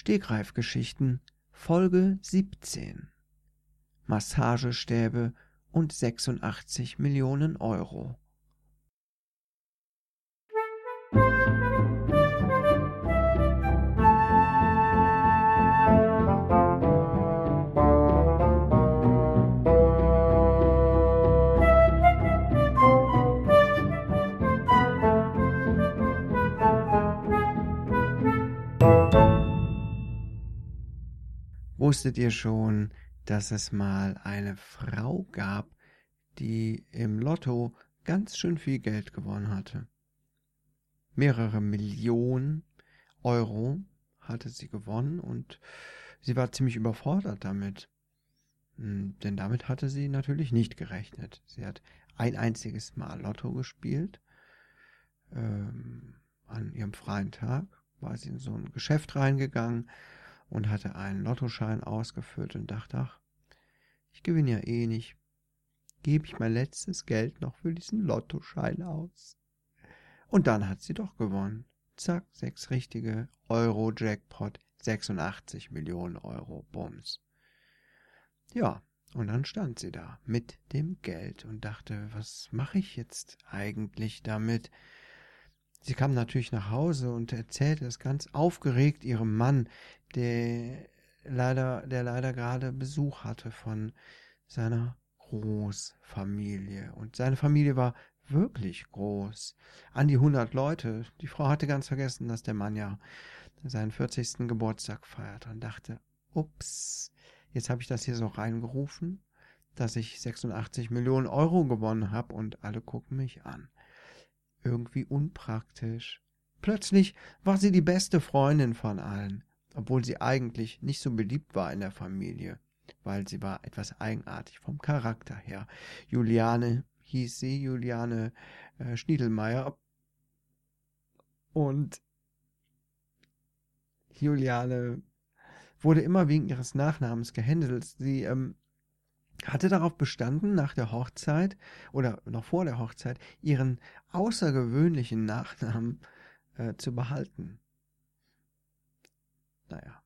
Stegreifgeschichten Folge 17 Massagestäbe und 86 Millionen Euro. Wusstet ihr schon, dass es mal eine Frau gab, die im Lotto ganz schön viel Geld gewonnen hatte? Mehrere Millionen Euro hatte sie gewonnen und sie war ziemlich überfordert damit. Hm, denn damit hatte sie natürlich nicht gerechnet. Sie hat ein einziges Mal Lotto gespielt. Ähm, an ihrem freien Tag war sie in so ein Geschäft reingegangen und hatte einen Lottoschein ausgefüllt und dachte, ach, ich gewinne ja eh nicht. Gebe ich mein letztes Geld noch für diesen Lottoschein aus. Und dann hat sie doch gewonnen. Zack, sechs richtige Euro Jackpot, 86 Millionen Euro, Bums. Ja, und dann stand sie da mit dem Geld und dachte, was mache ich jetzt eigentlich damit? Sie kam natürlich nach Hause und erzählte es ganz aufgeregt ihrem Mann, der leider, der leider gerade Besuch hatte von seiner Großfamilie. Und seine Familie war wirklich groß. An die hundert Leute. Die Frau hatte ganz vergessen, dass der Mann ja seinen 40. Geburtstag feiert und dachte, ups, jetzt habe ich das hier so reingerufen, dass ich 86 Millionen Euro gewonnen habe und alle gucken mich an irgendwie unpraktisch. Plötzlich war sie die beste Freundin von allen, obwohl sie eigentlich nicht so beliebt war in der Familie, weil sie war etwas eigenartig vom Charakter her. Juliane hieß sie, Juliane äh, Schniedelmeier. Und Juliane wurde immer wegen ihres Nachnamens gehändelt. Sie ähm, hatte darauf bestanden, nach der Hochzeit oder noch vor der Hochzeit ihren außergewöhnlichen Nachnamen äh, zu behalten. Naja.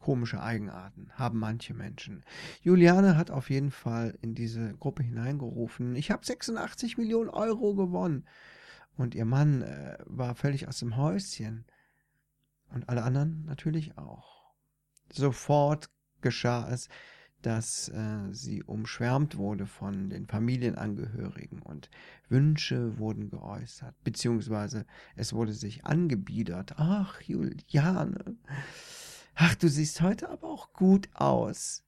Komische Eigenarten haben manche Menschen. Juliane hat auf jeden Fall in diese Gruppe hineingerufen, ich habe 86 Millionen Euro gewonnen. Und ihr Mann äh, war völlig aus dem Häuschen. Und alle anderen natürlich auch. Sofort geschah es, dass äh, sie umschwärmt wurde von den Familienangehörigen und Wünsche wurden geäußert, beziehungsweise es wurde sich angebiedert. Ach, Juliane, ach, du siehst heute aber auch gut aus.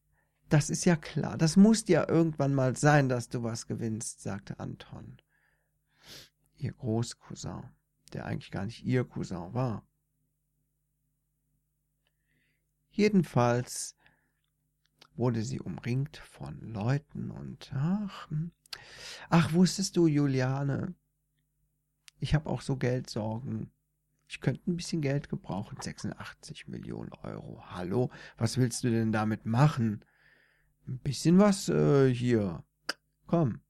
Das ist ja klar, das muss ja irgendwann mal sein, dass du was gewinnst, sagte Anton. Ihr Großcousin, der eigentlich gar nicht ihr Cousin war. Jedenfalls wurde sie umringt von Leuten und ach, hm. ach, wusstest du, Juliane, ich habe auch so Geldsorgen. Ich könnte ein bisschen Geld gebrauchen, 86 Millionen Euro. Hallo, was willst du denn damit machen? Ein bisschen was äh, hier. Komm,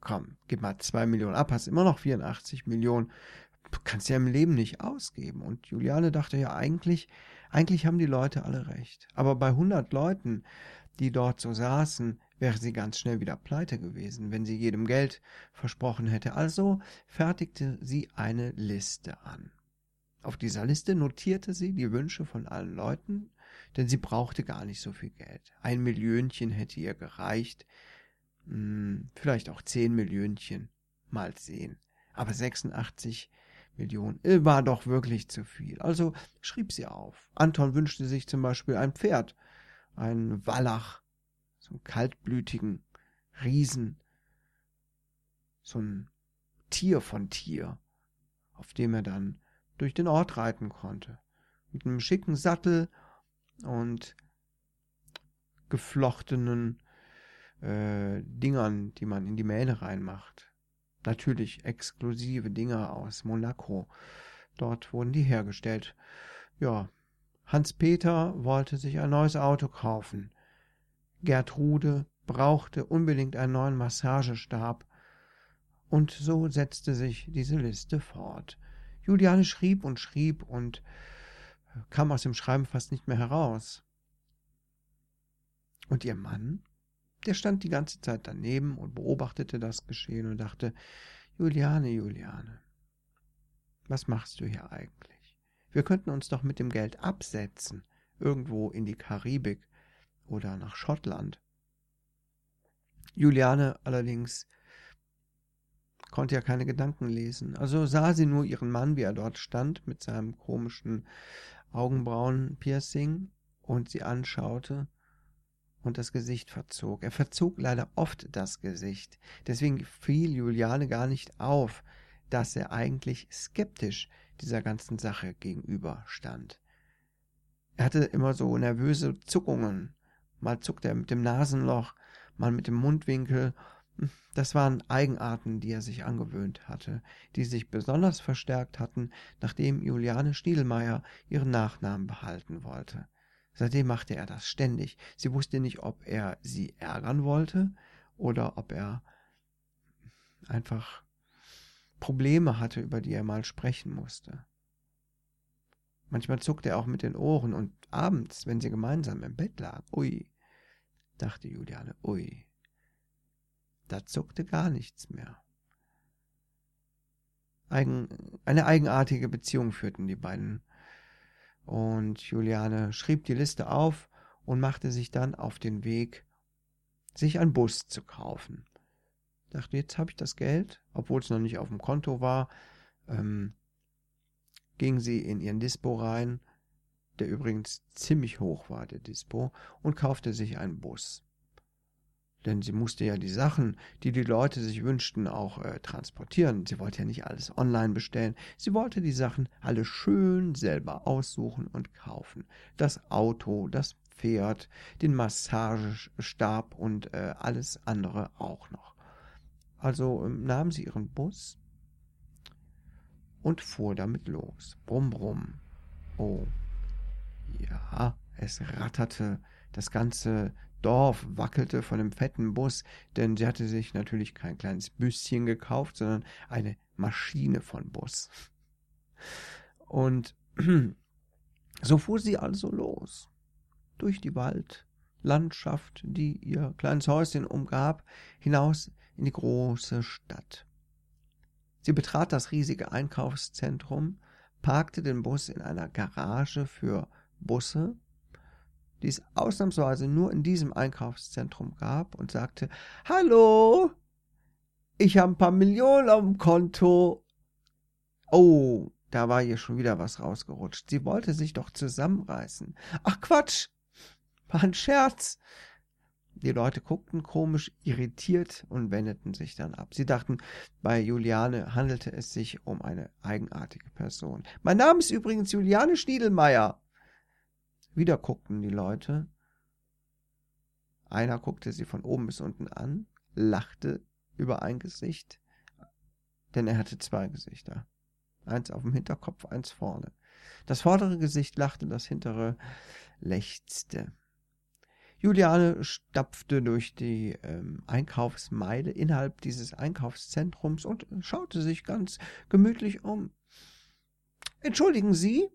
komm, gib mal zwei Millionen ab, hast immer noch 84 Millionen. Du kannst ja im Leben nicht ausgeben. Und Juliane dachte ja eigentlich, eigentlich haben die Leute alle recht. Aber bei 100 Leuten, die dort so saßen, wäre sie ganz schnell wieder pleite gewesen, wenn sie jedem Geld versprochen hätte. Also fertigte sie eine Liste an. Auf dieser Liste notierte sie die Wünsche von allen Leuten, denn sie brauchte gar nicht so viel Geld. Ein Millionchen hätte ihr gereicht, hm, vielleicht auch zehn Millionchen, mal sehen. Aber 86 Millionen äh, war doch wirklich zu viel. Also schrieb sie auf. Anton wünschte sich zum Beispiel ein Pferd, ein Wallach, so einen kaltblütigen Riesen, so ein Tier von Tier, auf dem er dann durch den Ort reiten konnte. Mit einem schicken Sattel und geflochtenen äh, Dingern, die man in die Mähne reinmacht natürlich exklusive Dinger aus Monaco. Dort wurden die hergestellt. Ja, Hans-Peter wollte sich ein neues Auto kaufen. Gertrude brauchte unbedingt einen neuen Massagestab. Und so setzte sich diese Liste fort. Juliane schrieb und schrieb und kam aus dem Schreiben fast nicht mehr heraus. Und ihr Mann, der stand die ganze Zeit daneben und beobachtete das Geschehen und dachte, Juliane, Juliane, was machst du hier eigentlich? Wir könnten uns doch mit dem Geld absetzen, irgendwo in die Karibik oder nach Schottland. Juliane allerdings konnte ja keine Gedanken lesen. Also sah sie nur ihren Mann, wie er dort stand, mit seinem komischen Augenbrauen-Piercing und sie anschaute und das Gesicht verzog. Er verzog leider oft das Gesicht. Deswegen fiel Juliane gar nicht auf, dass er eigentlich skeptisch dieser ganzen Sache gegenüberstand. Er hatte immer so nervöse Zuckungen. Mal zuckte er mit dem Nasenloch, mal mit dem Mundwinkel. Das waren Eigenarten, die er sich angewöhnt hatte, die sich besonders verstärkt hatten, nachdem Juliane Stiedelmeier ihren Nachnamen behalten wollte. Seitdem machte er das ständig. Sie wusste nicht, ob er sie ärgern wollte oder ob er einfach Probleme hatte, über die er mal sprechen musste. Manchmal zuckte er auch mit den Ohren und abends, wenn sie gemeinsam im Bett lagen, ui, dachte Juliane, ui, da zuckte gar nichts mehr. Eigen, eine eigenartige Beziehung führten die beiden und Juliane schrieb die Liste auf und machte sich dann auf den Weg, sich einen Bus zu kaufen. Dachte, jetzt habe ich das Geld, obwohl es noch nicht auf dem Konto war. Ähm, ging sie in ihren Dispo rein, der übrigens ziemlich hoch war, der Dispo, und kaufte sich einen Bus. Denn sie musste ja die Sachen, die die Leute sich wünschten, auch äh, transportieren. Sie wollte ja nicht alles online bestellen. Sie wollte die Sachen alle schön selber aussuchen und kaufen. Das Auto, das Pferd, den Massagestab und äh, alles andere auch noch. Also ähm, nahm sie ihren Bus und fuhr damit los. Brumm, brumm. Oh. Ja, es ratterte. Das ganze Dorf wackelte von dem fetten Bus, denn sie hatte sich natürlich kein kleines Büsschen gekauft, sondern eine Maschine von Bus. Und so fuhr sie also los, durch die Waldlandschaft, die ihr kleines Häuschen umgab, hinaus in die große Stadt. Sie betrat das riesige Einkaufszentrum, parkte den Bus in einer Garage für Busse die es ausnahmsweise nur in diesem Einkaufszentrum gab, und sagte, Hallo, ich habe ein paar Millionen auf dem Konto. Oh, da war ihr schon wieder was rausgerutscht. Sie wollte sich doch zusammenreißen. Ach Quatsch, war ein Scherz. Die Leute guckten komisch irritiert und wendeten sich dann ab. Sie dachten, bei Juliane handelte es sich um eine eigenartige Person. Mein Name ist übrigens Juliane Stiedelmeier. Wieder guckten die Leute. Einer guckte sie von oben bis unten an, lachte über ein Gesicht, denn er hatte zwei Gesichter. Eins auf dem Hinterkopf, eins vorne. Das vordere Gesicht lachte, das hintere lechzte. Juliane stapfte durch die ähm, Einkaufsmeile innerhalb dieses Einkaufszentrums und schaute sich ganz gemütlich um. Entschuldigen Sie,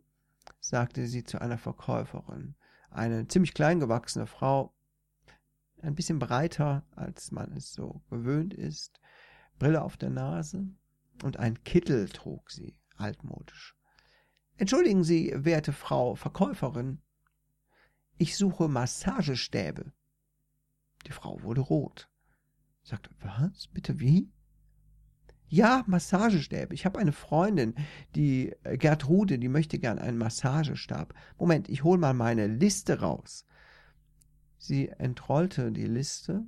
sagte sie zu einer Verkäuferin, eine ziemlich klein gewachsene Frau, ein bisschen breiter, als man es so gewöhnt ist, Brille auf der Nase und ein Kittel trug sie, altmodisch. Entschuldigen Sie, werte Frau Verkäuferin, ich suche Massagestäbe. Die Frau wurde rot, sagte, was, bitte wie? Ja, Massagestäbe. Ich habe eine Freundin, die äh, Gertrude, die möchte gern einen Massagestab. Moment, ich hol mal meine Liste raus. Sie entrollte die Liste,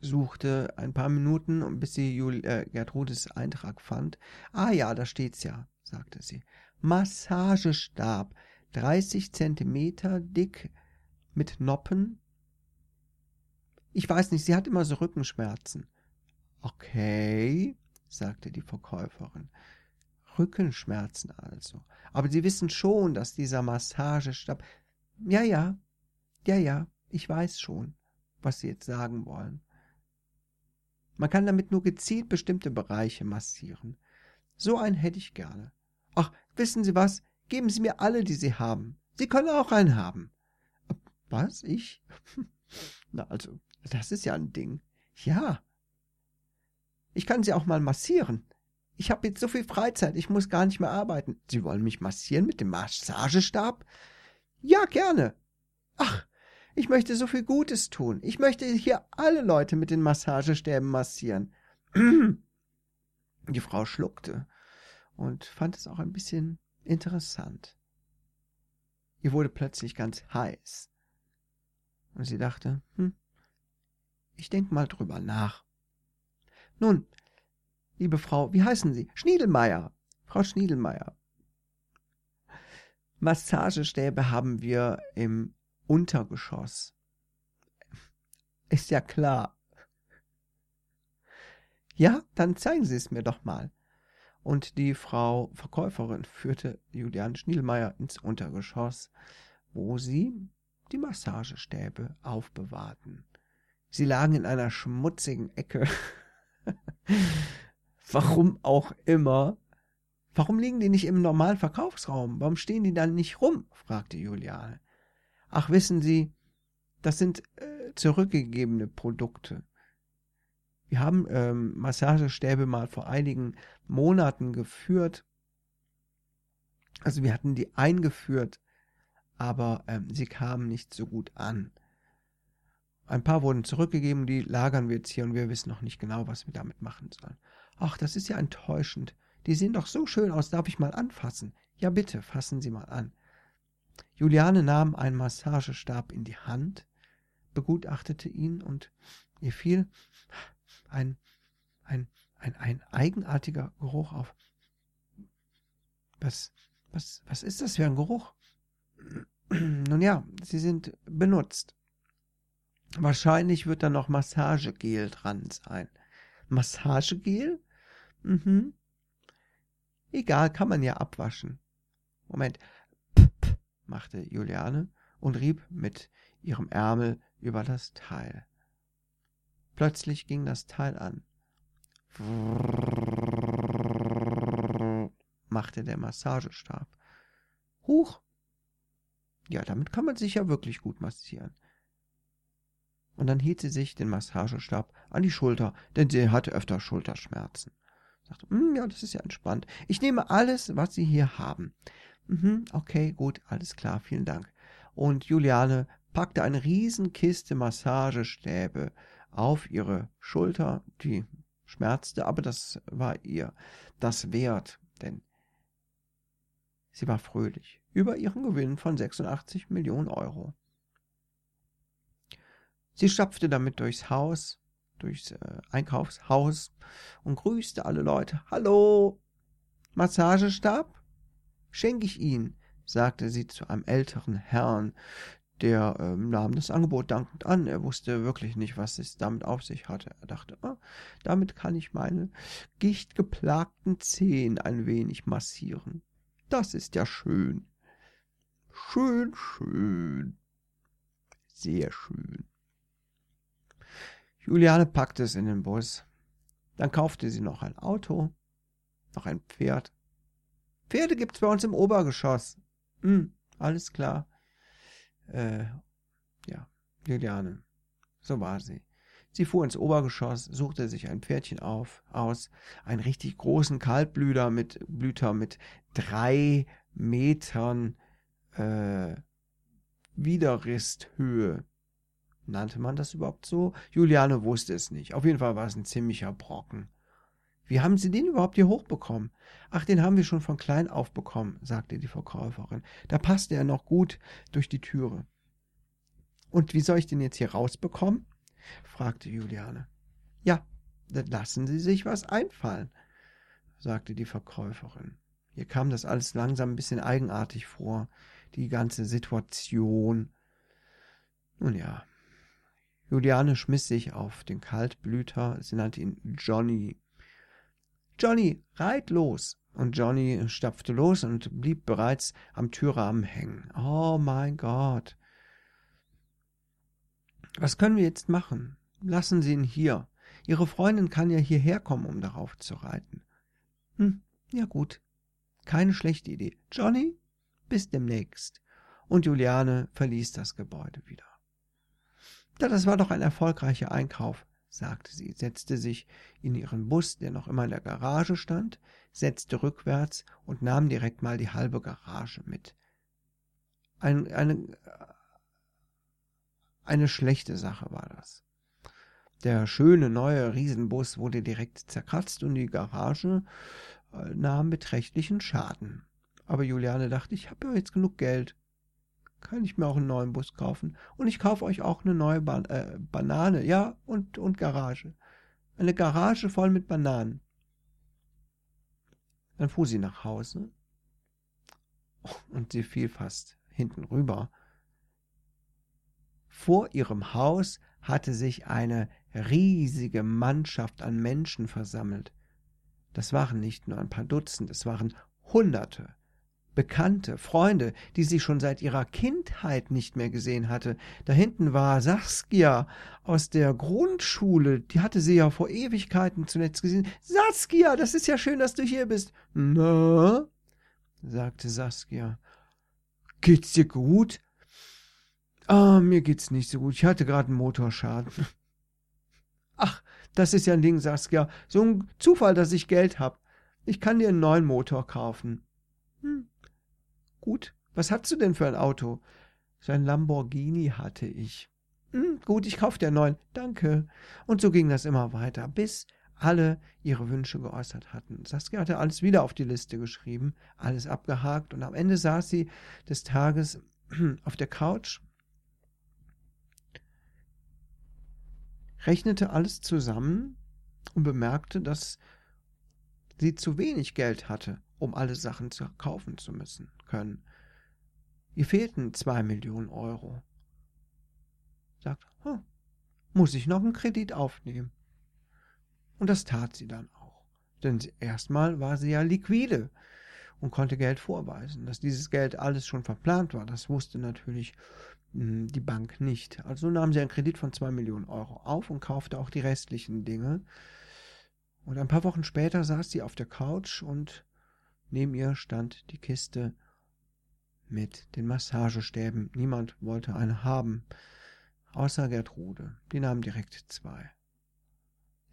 suchte ein paar Minuten, bis sie Jul äh, Gertrudes Eintrag fand. Ah ja, da steht's ja, sagte sie. Massagestab, 30 Zentimeter dick, mit Noppen. Ich weiß nicht, sie hat immer so Rückenschmerzen. Okay, sagte die Verkäuferin. Rückenschmerzen also. Aber Sie wissen schon, dass dieser Massagestab. Ja, ja, ja, ja, ich weiß schon, was Sie jetzt sagen wollen. Man kann damit nur gezielt bestimmte Bereiche massieren. So einen hätte ich gerne. Ach, wissen Sie was? Geben Sie mir alle, die Sie haben. Sie können auch einen haben. Was? Ich? Na, also, das ist ja ein Ding. Ja. Ich kann Sie auch mal massieren. Ich habe jetzt so viel Freizeit, ich muss gar nicht mehr arbeiten. Sie wollen mich massieren mit dem Massagestab? Ja, gerne. Ach, ich möchte so viel Gutes tun. Ich möchte hier alle Leute mit den Massagestäben massieren. Die Frau schluckte und fand es auch ein bisschen interessant. Ihr wurde plötzlich ganz heiß. Und sie dachte, hm, ich denk mal drüber nach. Nun, liebe Frau, wie heißen Sie? Schniedelmeier. Frau Schniedelmeier. Massagestäbe haben wir im Untergeschoss. Ist ja klar. Ja, dann zeigen Sie es mir doch mal. Und die Frau Verkäuferin führte Julian Schnielmeier ins Untergeschoss, wo sie die Massagestäbe aufbewahrten. Sie lagen in einer schmutzigen Ecke. Warum auch immer. Warum liegen die nicht im normalen Verkaufsraum? Warum stehen die dann nicht rum? fragte Juliane. Ach, wissen Sie, das sind äh, zurückgegebene Produkte. Wir haben ähm, Massagestäbe mal vor einigen Monaten geführt. Also wir hatten die eingeführt, aber ähm, sie kamen nicht so gut an. Ein paar wurden zurückgegeben, die lagern wir jetzt hier und wir wissen noch nicht genau, was wir damit machen sollen. Ach, das ist ja enttäuschend. Die sehen doch so schön aus, darf ich mal anfassen? Ja, bitte, fassen Sie mal an. Juliane nahm einen Massagestab in die Hand, begutachtete ihn und ihr fiel ein, ein, ein, ein eigenartiger Geruch auf. Was, was, was ist das für ein Geruch? Nun ja, sie sind benutzt. Wahrscheinlich wird da noch Massagegel dran sein. Massagegel? Mhm. Egal, kann man ja abwaschen. Moment. P -p machte Juliane und rieb mit ihrem Ärmel über das Teil. Plötzlich ging das Teil an. machte der Massagestab. Huch! Ja, damit kann man sich ja wirklich gut massieren. Und dann hielt sie sich den Massagestab an die Schulter, denn sie hatte öfter Schulterschmerzen. Sagte, hm, ja, das ist ja entspannt. Ich nehme alles, was Sie hier haben. Mhm, okay, gut, alles klar, vielen Dank. Und Juliane packte eine Riesenkiste Massagestäbe auf ihre Schulter, die schmerzte, aber das war ihr das wert, denn sie war fröhlich über ihren Gewinn von 86 Millionen Euro. Sie stapfte damit durchs Haus, durchs äh, Einkaufshaus und grüßte alle Leute. Hallo, Massagestab? Schenke ich Ihnen, sagte sie zu einem älteren Herrn, der ähm, nahm das Angebot dankend an. Er wusste wirklich nicht, was es damit auf sich hatte. Er dachte, ah, damit kann ich meine gichtgeplagten Zehen ein wenig massieren. Das ist ja schön. Schön, schön. Sehr schön. Juliane packte es in den Bus. Dann kaufte sie noch ein Auto, noch ein Pferd. Pferde gibt's bei uns im Obergeschoss. Hm, alles klar. Äh, ja, Juliane. So war sie. Sie fuhr ins Obergeschoss, suchte sich ein Pferdchen auf, aus, einen richtig großen Kaltblüter mit Blüter mit drei Metern äh, Widerristhöhe. Nannte man das überhaupt so? Juliane wusste es nicht. Auf jeden Fall war es ein ziemlicher Brocken. Wie haben Sie den überhaupt hier hochbekommen? Ach, den haben wir schon von klein auf bekommen, sagte die Verkäuferin. Da passte er noch gut durch die Türe. Und wie soll ich den jetzt hier rausbekommen? fragte Juliane. Ja, dann lassen Sie sich was einfallen, sagte die Verkäuferin. Ihr kam das alles langsam ein bisschen eigenartig vor, die ganze Situation. Nun ja. Juliane schmiss sich auf den Kaltblüter, sie nannte ihn Johnny Johnny, reit los! Und Johnny stapfte los und blieb bereits am Türrahmen hängen. Oh mein Gott. Was können wir jetzt machen? Lassen Sie ihn hier. Ihre Freundin kann ja hierher kommen, um darauf zu reiten. Hm, Ja gut, keine schlechte Idee. Johnny, bis demnächst. Und Juliane verließ das Gebäude wieder. Ja, das war doch ein erfolgreicher Einkauf, sagte sie, setzte sich in ihren Bus, der noch immer in der Garage stand, setzte rückwärts und nahm direkt mal die halbe Garage mit. Ein, eine, eine schlechte Sache war das. Der schöne neue Riesenbus wurde direkt zerkratzt und die Garage äh, nahm beträchtlichen Schaden. Aber Juliane dachte, ich habe ja jetzt genug Geld. Kann ich mir auch einen neuen Bus kaufen. Und ich kaufe euch auch eine neue ba äh, Banane. Ja, und, und Garage. Eine Garage voll mit Bananen. Dann fuhr sie nach Hause. Und sie fiel fast hinten rüber. Vor ihrem Haus hatte sich eine riesige Mannschaft an Menschen versammelt. Das waren nicht nur ein paar Dutzend, es waren Hunderte. Bekannte, Freunde, die sie schon seit ihrer Kindheit nicht mehr gesehen hatte. Da hinten war Saskia aus der Grundschule, die hatte sie ja vor Ewigkeiten zuletzt gesehen. Saskia, das ist ja schön, dass du hier bist. Na? sagte Saskia. Geht's dir gut? Ah, mir geht's nicht so gut. Ich hatte gerade einen Motorschaden. Ach, das ist ja ein Ding, Saskia. So ein Zufall, dass ich Geld hab. Ich kann dir einen neuen Motor kaufen. Hm. Gut. Was hast du denn für ein Auto? So ein Lamborghini hatte ich. Hm, gut, ich kauf dir neuen. Danke. Und so ging das immer weiter, bis alle ihre Wünsche geäußert hatten. Saskia hatte alles wieder auf die Liste geschrieben, alles abgehakt und am Ende saß sie des Tages auf der Couch rechnete alles zusammen und bemerkte, dass sie zu wenig Geld hatte, um alle Sachen zu kaufen zu müssen können. Ihr fehlten zwei Millionen Euro. Sagt, hm, muss ich noch einen Kredit aufnehmen? Und das tat sie dann auch. Denn erstmal war sie ja liquide und konnte Geld vorweisen. Dass dieses Geld alles schon verplant war, das wusste natürlich hm, die Bank nicht. Also nahm sie einen Kredit von 2 Millionen Euro auf und kaufte auch die restlichen Dinge. Und ein paar Wochen später saß sie auf der Couch und neben ihr stand die Kiste mit den Massagestäben. Niemand wollte eine haben, außer Gertrude. Die nahm direkt zwei.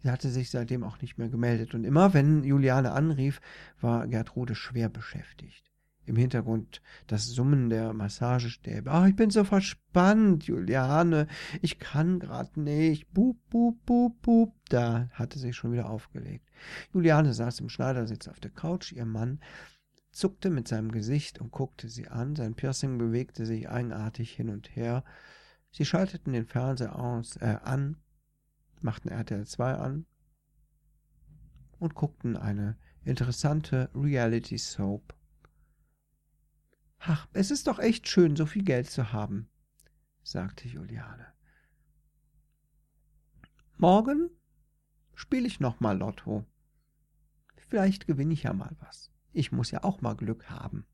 Sie hatte sich seitdem auch nicht mehr gemeldet, und immer wenn Juliane anrief, war Gertrude schwer beschäftigt. Im Hintergrund das Summen der Massagestäbe. Ach, ich bin so verspannt, Juliane. Ich kann grad nicht. Bub, bub, bub, bub. Da hatte sie schon wieder aufgelegt. Juliane saß im Schneidersitz auf der Couch. Ihr Mann zuckte mit seinem Gesicht und guckte sie an. Sein Piercing bewegte sich eigenartig hin und her. Sie schalteten den Fernseher aus, äh, an, machten RTL 2 an und guckten eine interessante Reality Soap Ach, es ist doch echt schön, so viel Geld zu haben, sagte Juliane. Morgen spiele ich noch mal Lotto. Vielleicht gewinne ich ja mal was. Ich muss ja auch mal Glück haben.